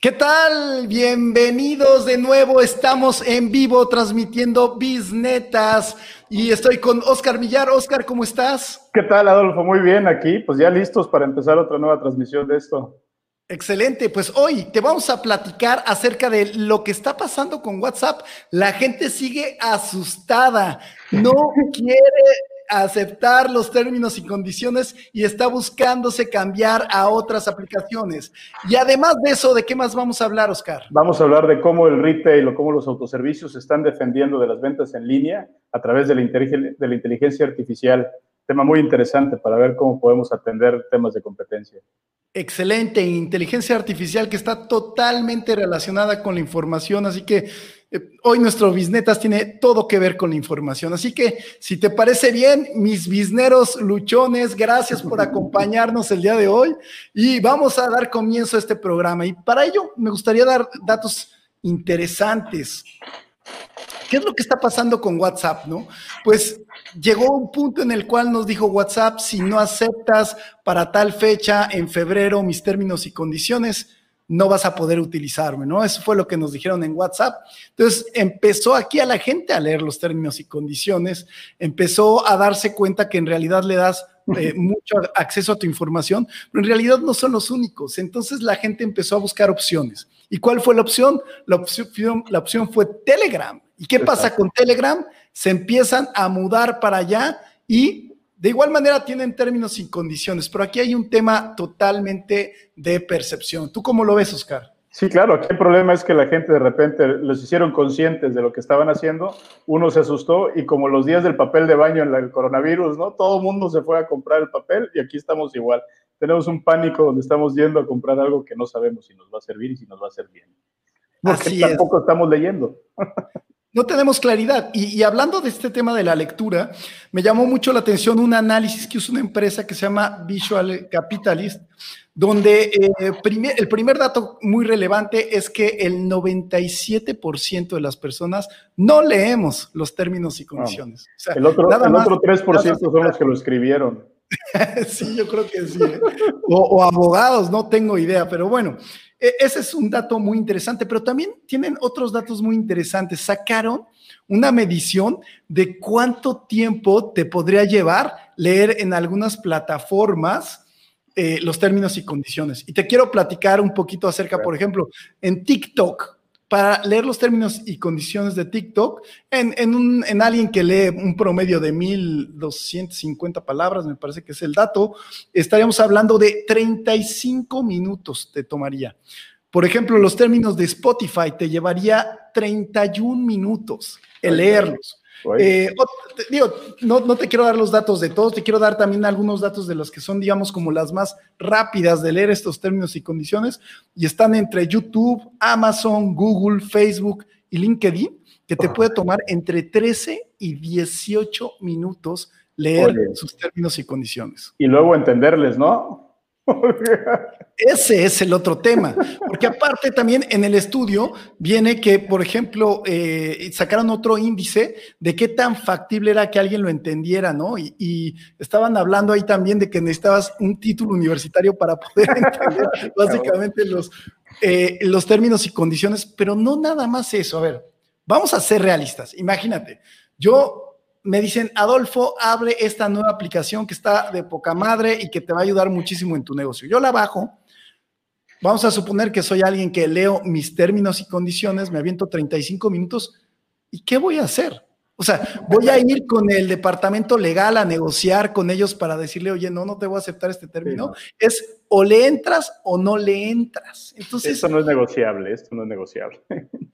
¿Qué tal? Bienvenidos de nuevo. Estamos en vivo transmitiendo Bisnetas y estoy con Oscar Villar. Oscar, ¿cómo estás? ¿Qué tal, Adolfo? Muy bien, aquí, pues ya listos para empezar otra nueva transmisión de esto. Excelente, pues hoy te vamos a platicar acerca de lo que está pasando con WhatsApp. La gente sigue asustada, no quiere aceptar los términos y condiciones y está buscándose cambiar a otras aplicaciones. Y además de eso, ¿de qué más vamos a hablar, Oscar? Vamos a hablar de cómo el retail o cómo los autoservicios se están defendiendo de las ventas en línea a través de la, de la inteligencia artificial. Tema muy interesante para ver cómo podemos atender temas de competencia. Excelente, inteligencia artificial que está totalmente relacionada con la información, así que hoy nuestro Bisnetas tiene todo que ver con la información. Así que si te parece bien, mis bisneros luchones, gracias por acompañarnos el día de hoy y vamos a dar comienzo a este programa. Y para ello me gustaría dar datos interesantes. ¿Qué es lo que está pasando con WhatsApp, no? Pues llegó un punto en el cual nos dijo WhatsApp, si no aceptas para tal fecha en febrero mis términos y condiciones, no vas a poder utilizarme, ¿no? Eso fue lo que nos dijeron en WhatsApp. Entonces empezó aquí a la gente a leer los términos y condiciones, empezó a darse cuenta que en realidad le das eh, mucho acceso a tu información, pero en realidad no son los únicos. Entonces la gente empezó a buscar opciones. ¿Y cuál fue la opción? La opción, la opción fue Telegram. ¿Y qué pasa con Telegram? Se empiezan a mudar para allá y de igual manera tienen términos y condiciones, pero aquí hay un tema totalmente de percepción. ¿Tú cómo lo ves, Oscar? Sí, claro, aquí el problema es que la gente de repente los hicieron conscientes de lo que estaban haciendo, uno se asustó y como los días del papel de baño en el coronavirus, ¿no? Todo el mundo se fue a comprar el papel y aquí estamos igual. Tenemos un pánico donde estamos yendo a comprar algo que no sabemos si nos va a servir y si nos va a servir bien. Porque tampoco estamos leyendo. No tenemos claridad. Y, hablando de este tema de la lectura, me llamó mucho la atención un análisis que hizo una empresa que se llama Visual Capitalist, donde eh, el primer dato muy relevante es que el 97% de las personas no leemos los términos y condiciones. el otro, el otro 3% son los que lo escribieron. sí, yo creo que sí. ¿eh? o abogados, no tengo idea, pero bueno. E, ese es un dato muy interesante, pero también tienen otros datos muy interesantes. Sacaron una medición de cuánto tiempo te podría llevar leer en algunas plataformas eh, los términos y condiciones. Y te quiero platicar un poquito acerca, por ejemplo, en TikTok para leer los términos y condiciones de TikTok en, en, un, en alguien que lee un promedio de 1250 palabras, me parece que es el dato, estaríamos hablando de 35 minutos te tomaría. Por ejemplo, los términos de Spotify te llevaría 31 minutos el leerlos. Eh, digo, no, no, te quiero dar los datos de todos, te quiero dar también algunos datos de los que son, digamos, como las más rápidas de leer estos términos y condiciones, y están entre YouTube, Amazon, Google, Facebook y LinkedIn, que te puede tomar entre 13 y 18 minutos leer sus términos y condiciones. Y luego entenderles, ¿no? Ese es el otro tema, porque aparte también en el estudio viene que, por ejemplo, eh, sacaron otro índice de qué tan factible era que alguien lo entendiera, ¿no? Y, estaban hablando ahí también de que necesitabas un título universitario para poder entender básicamente los, eh, los términos y condiciones, pero no nada más eso. A ver, vamos a ser realistas. Imagínate, yo me dicen, Adolfo, abre esta nueva aplicación que está de poca madre y que te va a ayudar muchísimo en tu negocio. Yo la bajo. Vamos a suponer que soy alguien que leo mis términos y condiciones, me aviento 35 minutos. ¿Y qué voy a hacer? O sea, voy a ir con el departamento legal a negociar con ellos para decirle, oye, no, no te voy a aceptar este término. Es o le entras o no le entras. Entonces. Esto no es negociable, esto no es negociable.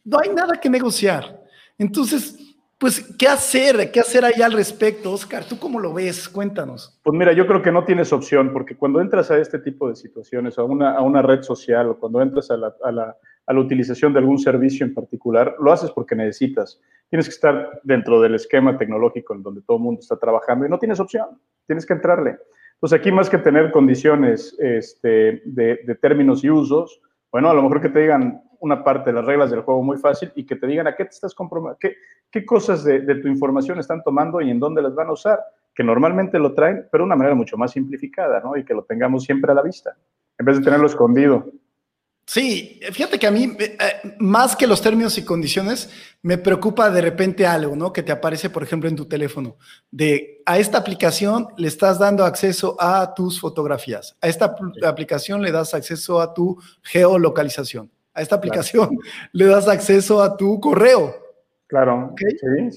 No hay nada que negociar. Entonces, pues, ¿qué hacer? ¿Qué hacer ahí al respecto, Oscar? ¿Tú cómo lo ves? Cuéntanos. Pues mira, yo creo que no tienes opción, porque cuando entras a este tipo de situaciones, a una, a una red social o cuando entras a la, a, la, a la utilización de algún servicio en particular, lo haces porque necesitas. Tienes que estar dentro del esquema tecnológico en donde todo el mundo está trabajando y no tienes opción, tienes que entrarle. Entonces aquí más que tener condiciones este, de, de términos y usos, bueno, a lo mejor que te digan, una parte de las reglas del juego muy fácil y que te digan a qué te estás comprometiendo, qué, qué, cosas de, tu información están tomando y en dónde las van a usar, que normalmente lo traen, pero de una manera mucho más simplificada, ¿no? Y que lo tengamos siempre a la vista, en vez de tenerlo escondido. Sí, fíjate que a mí, eh, eh, más que los términos y condiciones, me preocupa de repente algo, ¿no? Que te aparece, por ejemplo, en tu teléfono, de a esta aplicación le estás dando acceso a tus fotografías, a esta aplicación le das acceso a tu geolocalización, a esta aplicación le das acceso a tu correo. Claro.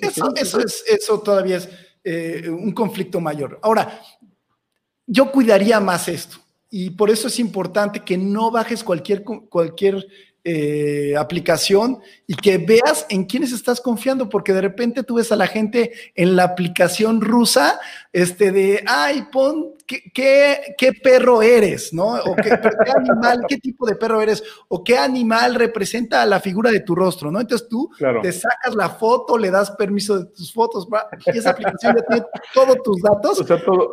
eso, eso, es, eso todavía es eh, un conflicto mayor. Ahora, yo cuidaría más esto y por eso es importante que no bajes cualquier, cualquier eh, aplicación y que veas en quiénes estás confiando, porque de repente tú ves a la gente en la aplicación rusa, este de, ay, pon, ¿qué, qué, perro eres? ¿No? O qué, animal, qué tipo de perro eres? O qué animal representa la figura de tu rostro, ¿no? Entonces tú te sacas la foto, le das permiso de tus fotos, y esa aplicación ya tiene todos tus datos.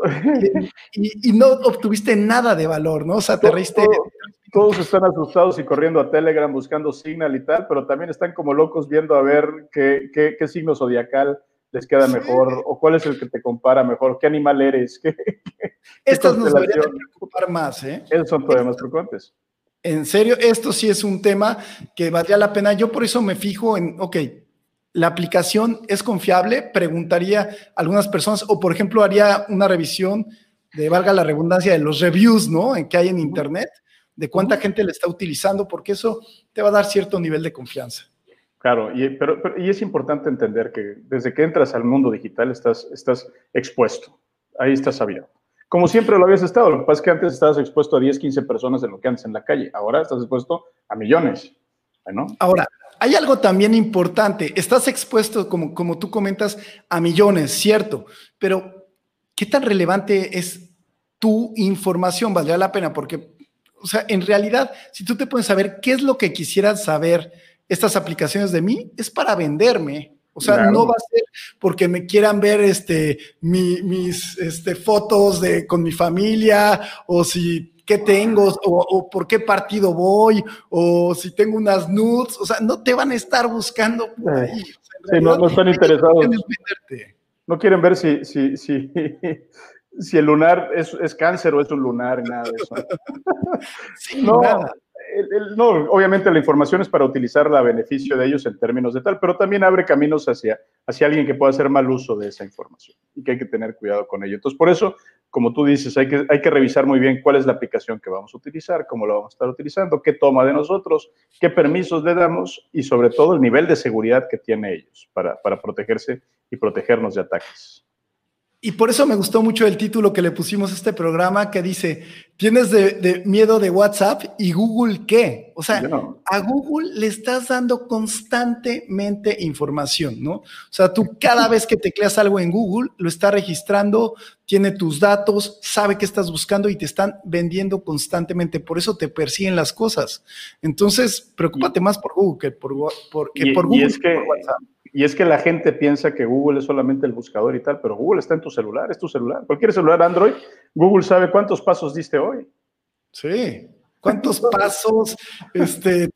y, no obtuviste nada de valor, ¿no? O sea, te reíste todos están asustados y corriendo a Telegram buscando Signal y tal, pero también están como locos viendo a ver qué, qué, signo zodiacal les queda mejor o cuál es el que te compara mejor, qué animal eres. Qué, Estos nos deberían preocupar más, ¿eh? Esos son todavía más preocupantes. En serio, esto sí es un tema que valdría la pena. Yo por eso me fijo en, ok, la aplicación es confiable, preguntaría a algunas personas, o por ejemplo, haría una revisión de, valga la redundancia, de los reviews, ¿no? En que hay en Internet de cuánta gente le está utilizando, porque eso te va a dar cierto nivel de confianza. Claro, y, pero, y es importante entender que desde que entras al mundo digital estás, estás expuesto, ahí estás abierto. Como siempre lo habías estado, lo que pasa es que antes estabas expuesto a 10, 15 personas de lo que antes en la calle, ahora estás expuesto a millones. ¿no? Ahora, hay algo también importante, estás expuesto, como, como tú comentas, a millones, cierto, pero ¿qué tan relevante es tu información? Valdría la pena, porque o sea, en realidad, si tú te puedes saber qué es lo que quisieran saber estas aplicaciones de mí, es para venderme. O sea, no va a ser porque me quieran ver este, mis este, fotos de, con mi familia o si qué tengo o, por qué partido voy o si tengo unas nudes. O sea, no te van a estar buscando por ahí. sí, no, están interesados. No quieren ver si, si, si, si el lunar es, es, cáncer o es un lunar, nada de eso. no, no, obviamente la información es para utilizarla a beneficio de ellos en términos de tal, pero también abre caminos hacia, hacia alguien que pueda hacer mal uso de esa información y que hay que tener cuidado con ello. Entonces, por eso, como tú dices, hay que, hay que revisar muy bien cuál es la aplicación que vamos a utilizar, cómo la vamos a estar utilizando, qué toma de nosotros, qué permisos le damos y sobre todo el nivel de seguridad que tiene ellos para, para protegerse y protegernos de ataques. Y por eso me gustó mucho el título que le pusimos a este programa que dice, ¿tienes de, miedo de WhatsApp y Google qué? O sea, a Google le estás dando constantemente información, ¿no? O sea, tú cada vez que tecleas algo en Google, lo está registrando, tiene tus datos, sabe qué estás buscando y te están vendiendo constantemente. Por eso te persiguen las cosas. Entonces, preocúpate más por Google que por, por, Google. es que, WhatsApp y es que la gente piensa que Google es solamente el buscador y tal, pero Google está en tu celular, es tu celular. Cualquier celular Android, Google sabe cuántos pasos diste hoy. Sí, cuántos pasos, este,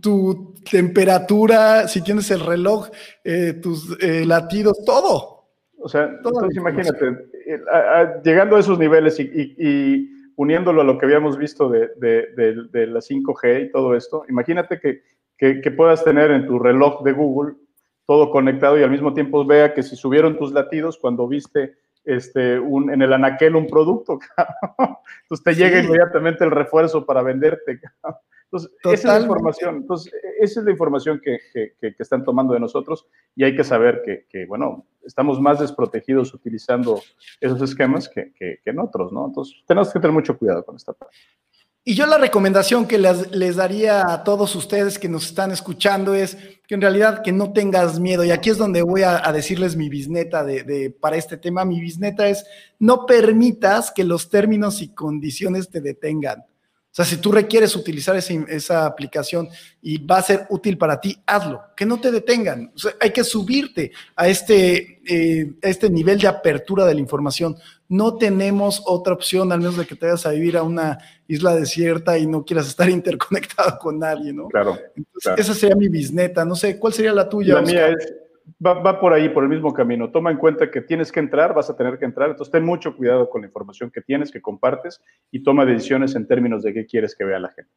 tu, temperatura, si tienes el reloj, eh, tus eh, latidos, todo. O sea, entonces imagínate, eh, llegando a esos niveles y, uniéndolo a lo que habíamos visto de, la 5G y todo esto, imagínate que, que puedas tener en tu reloj de Google todo conectado y al mismo tiempo vea que si subieron tus latidos cuando viste este, un, en el anaquel un producto, entonces te llega inmediatamente el refuerzo para venderte. Entonces, esa es la información, entonces, esa es la información que, que, están tomando de nosotros y hay que saber que, que bueno, estamos más desprotegidos utilizando esos esquemas que, en otros, ¿no? Entonces, tenemos que tener mucho cuidado con esta parte. Y yo la recomendación que les, daría a todos ustedes que nos están escuchando es que en realidad que no tengas miedo. Y aquí es donde voy a, decirles mi bisneta de, para este tema. Mi bisneta es no permitas que los términos y condiciones te detengan. O sea, si tú requieres utilizar esa aplicación y va a ser útil para ti, hazlo, que no te detengan. O sea, hay que subirte a este, eh, a este nivel de apertura de la información. No tenemos otra opción, al menos de que te vayas a vivir a una isla desierta y no quieras estar interconectado con nadie, ¿no? Claro. Entonces, esa sería mi bisneta. No sé, ¿cuál sería la tuya? La mía es va, por ahí, por el mismo camino. Toma en cuenta que tienes que entrar, vas a tener que entrar. Entonces, ten mucho cuidado con la información que tienes, que compartes y toma decisiones en términos de qué quieres que vea la gente.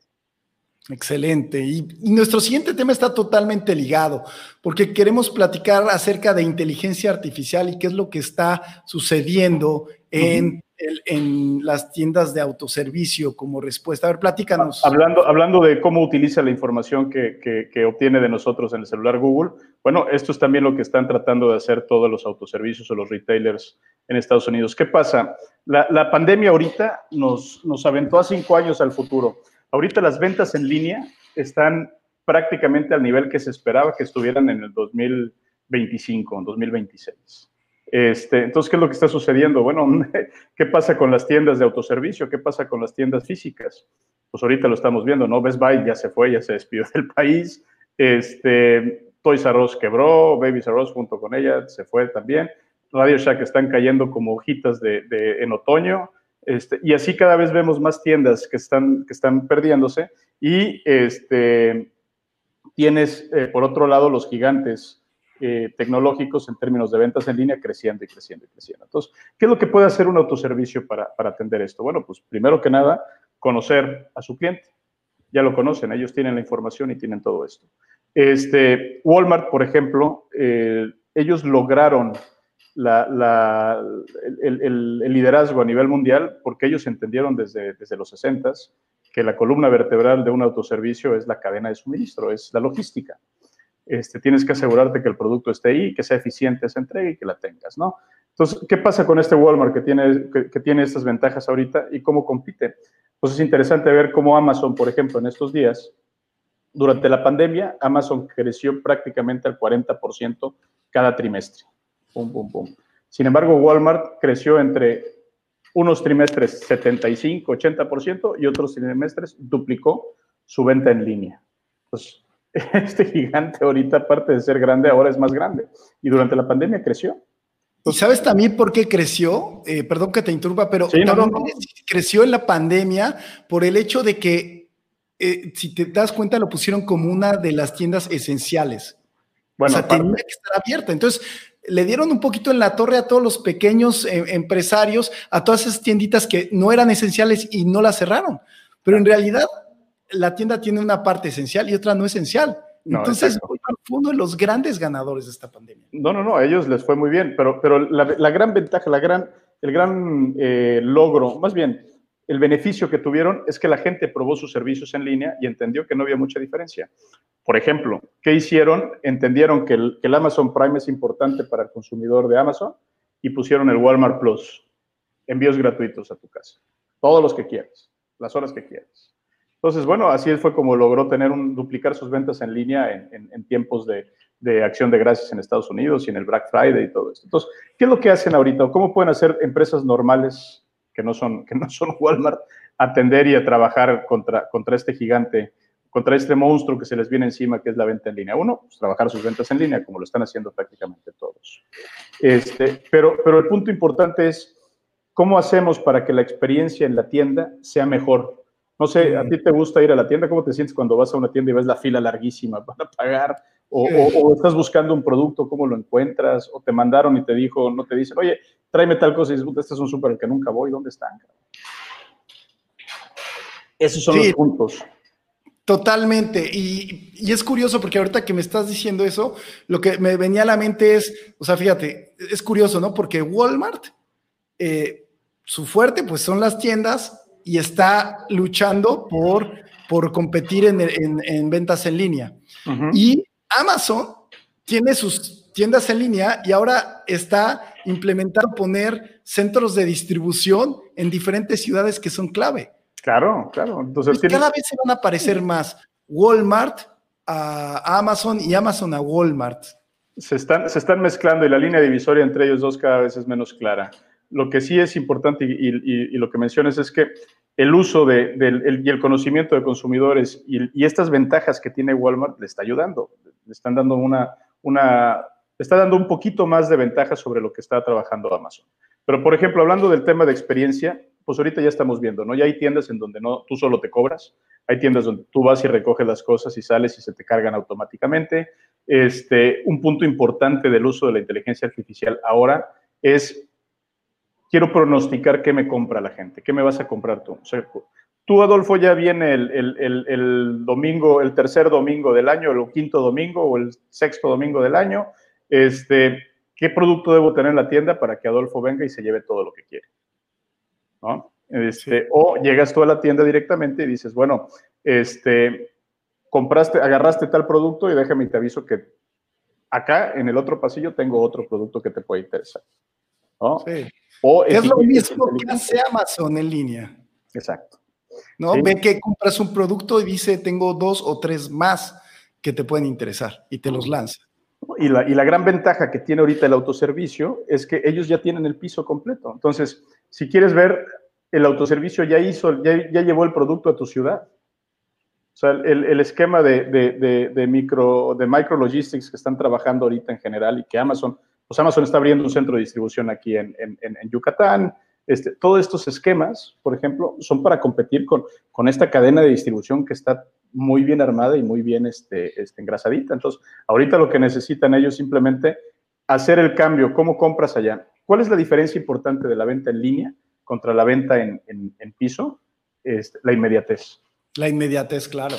Excelente. Y nuestro siguiente tema está totalmente ligado, porque queremos platicar acerca de inteligencia artificial y qué es lo que está sucediendo en, en las tiendas de autoservicio como respuesta. A ver, platícanos. Hablando, hablando de cómo utiliza la información que, que, obtiene de nosotros en el celular Google, bueno, esto es también lo que están tratando de hacer todos los autoservicios o los retailers en Estados Unidos. ¿Qué pasa? La, la pandemia ahorita nos, nos aventó a cinco años al futuro. Ahorita las ventas en línea están prácticamente al nivel que se esperaba que estuvieran en el 2025, en 2026. Este, entonces, ¿qué es lo que está sucediendo? Bueno, ¿qué pasa con las tiendas de autoservicio? ¿Qué pasa con las tiendas físicas? Pues ahorita lo estamos viendo, ¿no? Best Buy ya se fue, ya se despidió del país. Este, Toys R Us quebró, Babies R Us junto con ella se fue también. Radio Shack están cayendo como hojitas de, en otoño. Este, y así cada vez vemos más tiendas que están, que están perdiéndose y este, tienes, eh, por otro lado, los gigantes eh, tecnológicos en términos de ventas en línea creciendo y creciendo y creciendo. Entonces, ¿qué es lo que puede hacer un autoservicio para, para atender esto? Bueno, pues primero que nada, conocer a su cliente. Ya lo conocen, ellos tienen la información y tienen todo esto. Este, Walmart, por ejemplo, eh, ellos lograron el, liderazgo a nivel mundial porque ellos entendieron desde, desde los 60 que la columna vertebral de un autoservicio es la cadena de suministro, es la logística. Este, tienes que asegurarte que el producto esté ahí, que sea eficiente esa entrega y que la tengas, ¿no? Entonces, ¿qué pasa con este Walmart que tiene, que, tiene estas ventajas ahorita y cómo compite? Pues es interesante ver cómo Amazon, por ejemplo, en estos días, durante la pandemia, Amazon creció prácticamente al 40% cada trimestre. Sin embargo, Walmart creció entre unos trimestres 75, 80% y otros trimestres duplicó su venta en línea. Pues este gigante ahorita, aparte de ser grande, ahora es más grande. Y durante la pandemia creció. ¿Y sabes también por qué creció? Eh, perdón que te interrumpa, pero creció en la pandemia por el hecho de que, eh, si te das cuenta, lo pusieron como una de las tiendas esenciales. Bueno, o sea, tenía que estar abierta. Entonces, le dieron un poquito en la torre a todos los pequeños eh, empresarios, a todas esas tienditas que no eran esenciales y no las cerraron. Pero en realidad la tienda tiene una parte esencial y otra no esencial. Entonces, fue uno de los grandes ganadores de esta pandemia. No, no, no, a ellos les fue muy bien, pero, pero la, gran ventaja, la gran, el gran eh, logro, más bien, el beneficio que tuvieron es que la gente probó sus servicios en línea y entendió que no había mucha diferencia. Por ejemplo, ¿qué hicieron? Entendieron que el, Amazon Prime es importante para el consumidor de Amazon y pusieron el Walmart Plus, envíos gratuitos a tu casa, todos los que quieras, las horas que quieras. Entonces, bueno, así fue como logró tener un, duplicar sus ventas en línea en, tiempos de, de, acción de gracias en Estados Unidos y en el Black Friday y todo esto. Entonces, ¿qué es lo que hacen ahorita? ¿Cómo pueden hacer empresas normales que no son, que no son Walmart, atender y a trabajar contra, contra este gigante, contra este monstruo que se les viene encima, que es la venta en línea. Uno, pues, trabajar sus ventas en línea, como lo están haciendo prácticamente todos. Este, pero, pero el punto importante es, ¿cómo hacemos para que la experiencia en la tienda sea mejor? No sé, ¿a ti te gusta ir a la tienda? ¿Cómo te sientes cuando vas a una tienda y ves la fila larguísima para pagar? O, estás buscando un producto, ¿cómo lo encuentras? O te mandaron y te dijo, no te dicen, oye, tráeme tal cosa y dices, este es un súper al que nunca voy, ¿dónde están? Esos son los puntos. Totalmente. Y, es curioso porque ahorita que me estás diciendo eso, lo que me venía a la mente es, o sea, fíjate, es curioso, ¿no? Porque Walmart, eh, su fuerte, pues son las tiendas y está luchando por, por competir en, ventas en línea. Y Amazon tiene sus tiendas en línea y ahora está implementando poner centros de distribución en diferentes ciudades que son clave. Claro, claro. Entonces, cada vez se van a aparecer más Walmart a Amazon y Amazon a Walmart. Se están, se están mezclando y la línea divisoria entre ellos dos cada vez es menos clara. Lo que sí es importante y, lo que mencionas es que el uso de, del, y el conocimiento de consumidores y, estas ventajas que tiene Walmart le está ayudando. Le están dando una, una, está dando un poquito más de ventaja sobre lo que está trabajando Amazon. Pero, por ejemplo, hablando del tema de experiencia, pues ahorita ya estamos viendo, ¿no? Ya hay tiendas en donde no, tú solo te cobras, hay tiendas donde tú vas y recoges las cosas y sales y se te cargan automáticamente. Este, un punto importante del uso de la inteligencia artificial ahora es quiero pronosticar qué me compra la gente, qué me vas a comprar tú. Tú, Adolfo, ya viene el, domingo, el tercer domingo del año, el quinto domingo o el sexto domingo del año. Este, ¿Qué producto debo tener en la tienda para que Adolfo venga y se lleve todo lo que quiere? Este, o llegas tú a la tienda directamente y dices, bueno, este, compraste, agarraste tal producto y déjame y te aviso que acá en el otro pasillo tengo otro producto que te puede interesar. O es, lo mismo que hace Amazon en línea. Exacto. ¿No? Ve que compras un producto y dice, tengo dos o tres más que te pueden interesar y te los lanza. Y la, y la gran ventaja que tiene ahorita el autoservicio es que ellos ya tienen el piso completo. Entonces, si quieres ver, el autoservicio ya hizo, ya, ya llevó el producto a tu ciudad. O sea, el, el esquema de, de, de, micro, de micro logistics que están trabajando ahorita en general y que Amazon, pues Amazon está abriendo un centro de distribución aquí en, en, en Yucatán. Este, todos estos esquemas, por ejemplo, son para competir con, con esta cadena de distribución que está muy bien armada y muy bien este, este, engrasadita. Entonces, ahorita lo que necesitan ellos simplemente hacer el cambio. ¿Cómo compras allá? ¿Cuál es la diferencia importante de la venta en línea contra la venta en, en, piso? Este, la inmediatez. La inmediatez, claro.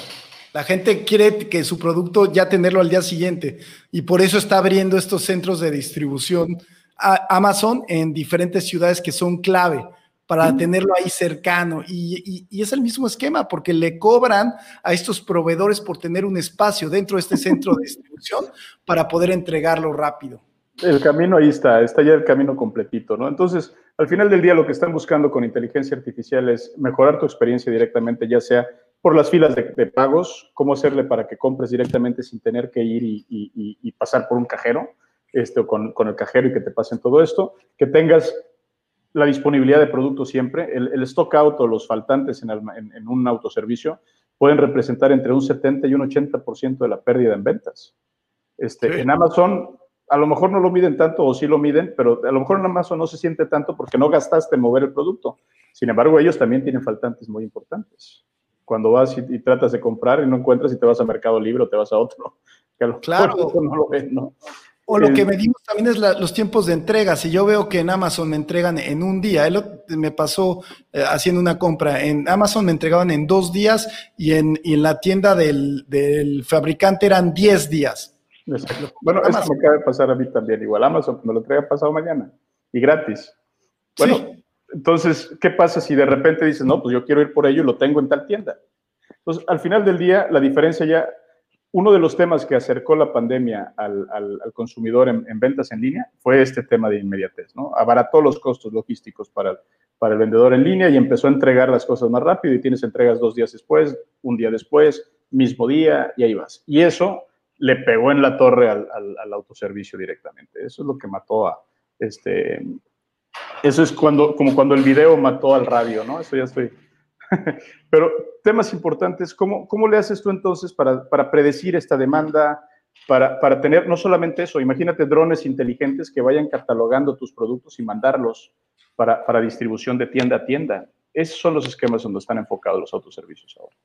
La gente quiere que su producto ya tenerlo al día siguiente y por eso está abriendo estos centros de distribución a Amazon en diferentes ciudades que son clave para tenerlo ahí cercano. Y, es el mismo esquema, porque le cobran a estos proveedores por tener un espacio dentro de este centro de distribución para poder entregarlo rápido. El camino ahí está, está ya el camino completito, ¿no? Entonces, al final del día lo que están buscando con inteligencia artificial es mejorar tu experiencia directamente, ya sea por las filas de, pagos, cómo hacerle para que compres directamente sin tener que ir y, pasar por un cajero, este, o con, con, el cajero y que te pasen todo esto, que tengas la disponibilidad de productos siempre. El, stock out o los faltantes en, en, un autoservicio pueden representar entre un 70 y un 80% de la pérdida en ventas. Este, En Amazon, a lo mejor no lo miden tanto o sí lo miden, pero a lo mejor en Amazon no se siente tanto porque no gastaste en mover el producto. Sin embargo, ellos también tienen faltantes muy importantes. Cuando vas y, tratas de comprar y no encuentras y te vas a Mercado Libre o te vas a otro, que a lo claro. no lo ven, ¿no? O lo que medimos también es los tiempos de entrega. Si yo veo que en Amazon me entregan en un día, él me pasó eh, haciendo una compra. En Amazon me entregaban en dos días y en, la tienda del, fabricante eran diez días. Bueno, eso me acaba de pasar a mí también. Igual Amazon me lo entrega pasado mañana y gratis. Bueno, entonces, ¿qué pasa si de repente dices, no, pues yo quiero ir por ello y lo tengo en tal tienda? Entonces, al final del día, la diferencia ya uno de los temas que acercó la pandemia al, consumidor en, ventas en línea fue este tema de inmediatez, ¿no? Abarató los costos logísticos para, para el vendedor en línea y empezó a entregar las cosas más rápido y tienes entregas dos días después, un día después, mismo día y ahí vas. Y eso le pegó en la torre al, autoservicio directamente. Eso es lo que mató a, este, eso es cuando, como cuando el video mató al radio, ¿no? Eso ya estoy Pero temas importantes, ¿cómo, cómo le haces tú entonces para, para predecir esta demanda? Para, para, tener no solamente eso, imagínate drones inteligentes que vayan catalogando tus productos y mandarlos para, para distribución de tienda a tienda. Esos son los esquemas donde están enfocados los autoservicios ahora.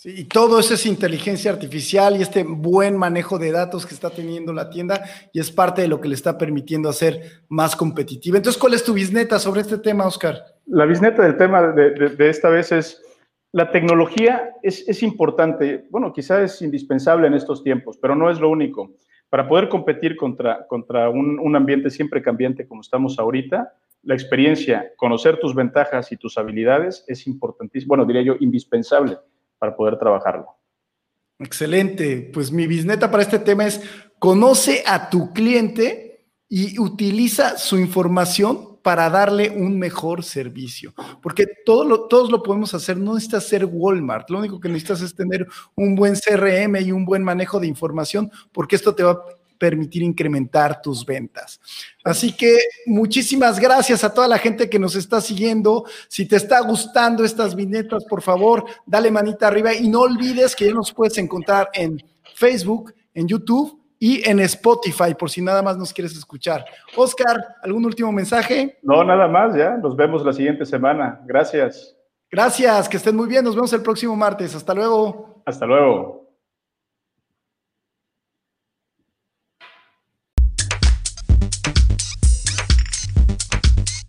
Sí, y todo eso es inteligencia artificial y este buen manejo de datos que está teniendo la tienda y es parte de lo que le está permitiendo hacer más competitiva. Entonces, ¿cuál es tu bisneta sobre este tema, Oscar? La bisneta del tema de, esta vez es, la tecnología es, importante, bueno, quizás es indispensable en estos tiempos, pero no es lo único. Para poder competir contra, contra un, un ambiente siempre cambiante como estamos ahorita, la experiencia, conocer tus ventajas y tus habilidades es importantísimo, bueno, diría yo, indispensable para poder trabajarlo. Excelente. Pues mi bisneta para este tema es conoce a tu cliente y utiliza su información para darle un mejor servicio. Porque todos lo podemos hacer, no necesitas ser Walmart, lo único que necesitas es tener un buen CRM y un buen manejo de información, porque esto te va a permitir incrementar tus ventas. Así que muchísimas gracias a toda la gente que nos está siguiendo. Si te está gustando estas viñetas, por favor, dale manita arriba y no olvides que ya nos puedes encontrar en Facebook, en YouTube y en Spotify, por si nada más nos quieres escuchar. Oscar, ¿algún último mensaje? No, nada más, ya. Nos vemos la siguiente semana. Gracias. Gracias, que estén muy bien. Nos vemos el próximo martes. Hasta luego. Hasta luego.